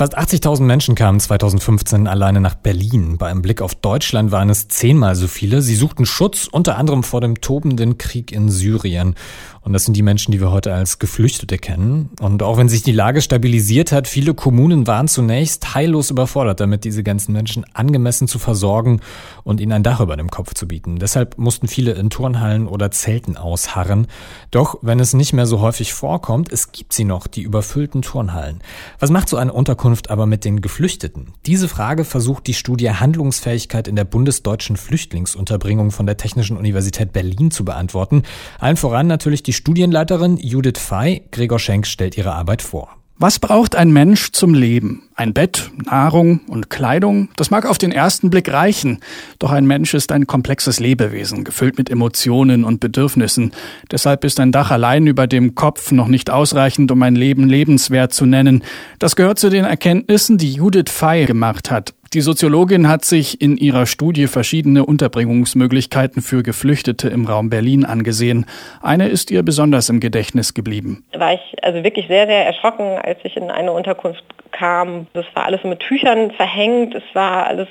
Fast 80.000 Menschen kamen 2015 alleine nach Berlin. Bei einem Blick auf Deutschland waren es zehnmal so viele. Sie suchten Schutz unter anderem vor dem tobenden Krieg in Syrien. Und das sind die Menschen, die wir heute als Geflüchtete kennen. Und auch wenn sich die Lage stabilisiert hat, viele Kommunen waren zunächst heillos überfordert, damit diese ganzen Menschen angemessen zu versorgen und ihnen ein Dach über dem Kopf zu bieten. Deshalb mussten viele in Turnhallen oder Zelten ausharren. Doch wenn es nicht mehr so häufig vorkommt, es gibt sie noch, die überfüllten Turnhallen. Was macht so eine Unterkunft aber mit den Geflüchteten? Diese Frage versucht die Studie Handlungsfähigkeit in der bundesdeutschen Flüchtlingsunterbringung von der Technischen Universität Berlin zu beantworten. Allen voran natürlich die die Studienleiterin Judith Fey, Gregor Schenk, stellt ihre Arbeit vor. Was braucht ein Mensch zum Leben? Ein Bett, Nahrung und Kleidung? Das mag auf den ersten Blick reichen. Doch ein Mensch ist ein komplexes Lebewesen, gefüllt mit Emotionen und Bedürfnissen. Deshalb ist ein Dach allein über dem Kopf noch nicht ausreichend, um ein Leben lebenswert zu nennen. Das gehört zu den Erkenntnissen, die Judith Fey gemacht hat. Die Soziologin hat sich in ihrer Studie verschiedene Unterbringungsmöglichkeiten für Geflüchtete im Raum Berlin angesehen. Eine ist ihr besonders im Gedächtnis geblieben. War ich also wirklich sehr, sehr erschrocken, als ich in eine Unterkunft kam. Das war alles mit Tüchern verhängt. Es war alles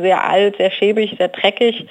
sehr alt, sehr schäbig, sehr dreckig.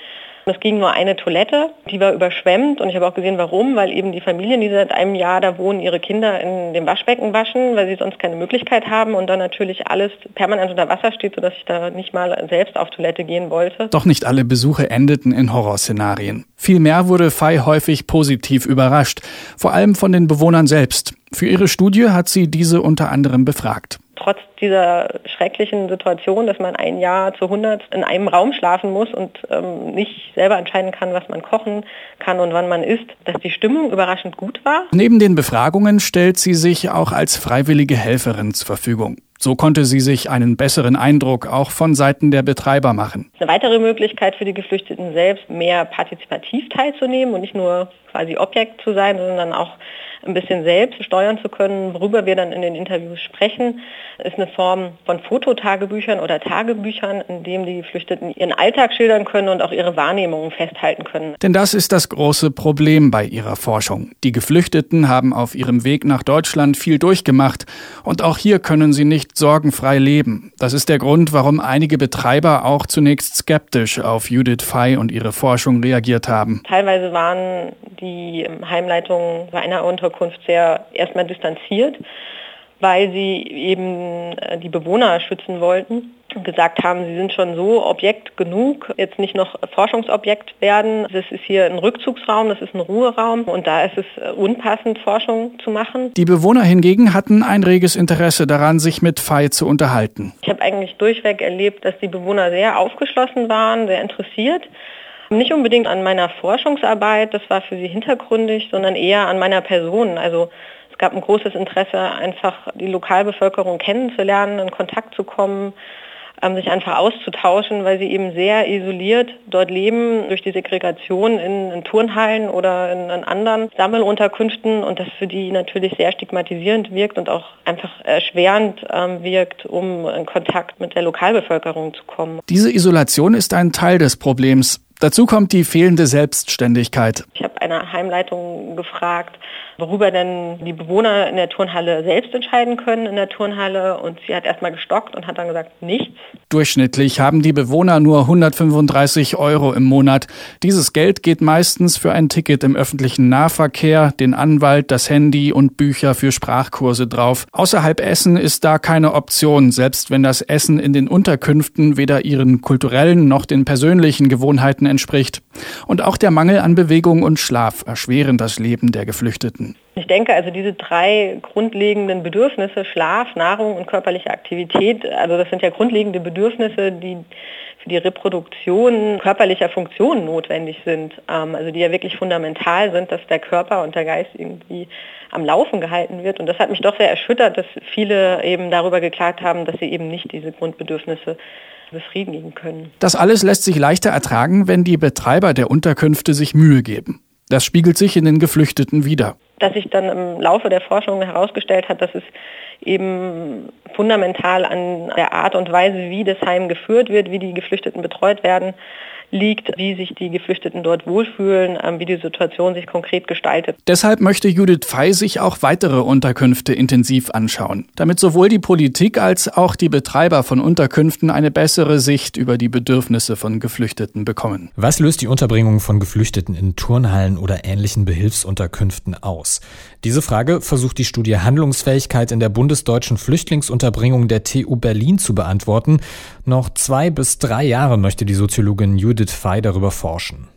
Es ging nur eine Toilette, die war überschwemmt und ich habe auch gesehen, warum, weil eben die Familien, die seit einem Jahr da wohnen, ihre Kinder in dem Waschbecken waschen, weil sie sonst keine Möglichkeit haben und dann natürlich alles permanent unter Wasser steht, sodass ich da nicht mal selbst auf Toilette gehen wollte. Doch nicht alle Besuche endeten in Horrorszenarien. Vielmehr wurde Fei häufig positiv überrascht, vor allem von den Bewohnern selbst. Für ihre Studie hat sie diese unter anderem befragt trotz dieser schrecklichen Situation, dass man ein Jahr zu 100 in einem Raum schlafen muss und ähm, nicht selber entscheiden kann, was man kochen kann und wann man isst, dass die Stimmung überraschend gut war. Neben den Befragungen stellt sie sich auch als freiwillige Helferin zur Verfügung. So konnte sie sich einen besseren Eindruck auch von Seiten der Betreiber machen. Eine weitere Möglichkeit für die Geflüchteten selbst, mehr partizipativ teilzunehmen und nicht nur quasi Objekt zu sein, sondern auch ein bisschen selbst steuern zu können, worüber wir dann in den Interviews sprechen, ist eine Form von Fototagebüchern oder Tagebüchern, in dem die Geflüchteten ihren Alltag schildern können und auch ihre Wahrnehmungen festhalten können. Denn das ist das große Problem bei ihrer Forschung. Die Geflüchteten haben auf ihrem Weg nach Deutschland viel durchgemacht und auch hier können sie nicht sorgenfrei leben. Das ist der Grund, warum einige Betreiber auch zunächst skeptisch auf Judith Fey und ihre Forschung reagiert haben. Teilweise waren die Heimleitungen bei einer Unterkunft sehr erstmal distanziert, weil sie eben äh, die Bewohner schützen wollten gesagt haben, sie sind schon so Objekt genug, jetzt nicht noch Forschungsobjekt werden. Das ist hier ein Rückzugsraum, das ist ein Ruheraum und da ist es unpassend, Forschung zu machen. Die Bewohner hingegen hatten ein reges Interesse daran, sich mit Fei zu unterhalten. Ich habe eigentlich durchweg erlebt, dass die Bewohner sehr aufgeschlossen waren, sehr interessiert. Nicht unbedingt an meiner Forschungsarbeit, das war für sie hintergründig, sondern eher an meiner Person. Also es gab ein großes Interesse, einfach die Lokalbevölkerung kennenzulernen, in Kontakt zu kommen, sich einfach auszutauschen, weil sie eben sehr isoliert dort leben durch die Segregation in, in Turnhallen oder in, in, anderen Sammelunterkünften und das für die natürlich sehr stigmatisierend wirkt und auch einfach erschwerend ähm, wirkt, um in Kontakt mit der Lokalbevölkerung zu kommen. Diese Isolation ist ein Teil des Problems. Dazu kommt die fehlende Selbstständigkeit. Ich habe eine Heimleitung gefragt, worüber denn die Bewohner in der Turnhalle selbst entscheiden können in der Turnhalle und sie hat erstmal gestockt und hat dann gesagt, nichts. Durchschnittlich haben die Bewohner nur 135 Euro im Monat. Dieses Geld geht meistens für ein Ticket im öffentlichen Nahverkehr, den Anwalt, das Handy und Bücher für Sprachkurse drauf. Außerhalb Essen ist da keine Option, selbst wenn das Essen in den Unterkünften weder ihren kulturellen noch den persönlichen Gewohnheiten entspricht. Und auch der Mangel an Bewegung und Schlaf erschweren das Leben der Geflüchteten. Ich denke also diese drei grundlegenden Bedürfnisse, Schlaf, Nahrung und körperliche Aktivität, also das sind ja grundlegende Bedürfnisse, die für die Reproduktion körperlicher Funktionen notwendig sind, ähm, also die ja wirklich fundamental sind, dass der Körper und der Geist irgendwie am Laufen gehalten wird. Und das hat mich doch sehr erschüttert, dass viele eben darüber geklagt haben, dass sie eben nicht diese Grundbedürfnisse befriedigen können. Das alles lässt sich leichter ertragen, wenn die Betreiber der Unterkünfte sich Mühe geben. Das spiegelt sich in den Geflüchteten wider. Dass sich dann im Laufe der Forschung herausgestellt hat, dass es eben fundamental an der Art und Weise, wie das Heim geführt wird, wie die Geflüchteten betreut werden, liegt, wie sich die Geflüchteten dort wohlfühlen, ähm, wie die Situation sich konkret gestaltet. Deshalb möchte Judith Fey sich auch weitere Unterkünfte intensiv anschauen, damit sowohl die Politik als auch die Betreiber von Unterkünften eine bessere Sicht über die Bedürfnisse von Geflüchteten bekommen. Was löst die Unterbringung von Geflüchteten in Turnhallen oder ähnlichen Behilfsunterkünften aus? Diese Frage versucht die Studie Handlungsfähigkeit in der bundesdeutschen Flüchtlingsunterbringung der TU Berlin zu beantworten. Noch zwei bis drei Jahre möchte die Soziologin Judith Judith Fey darüber forschen.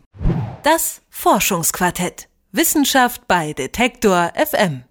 Das Forschungsquartett. Wissenschaft bei Detektor FM.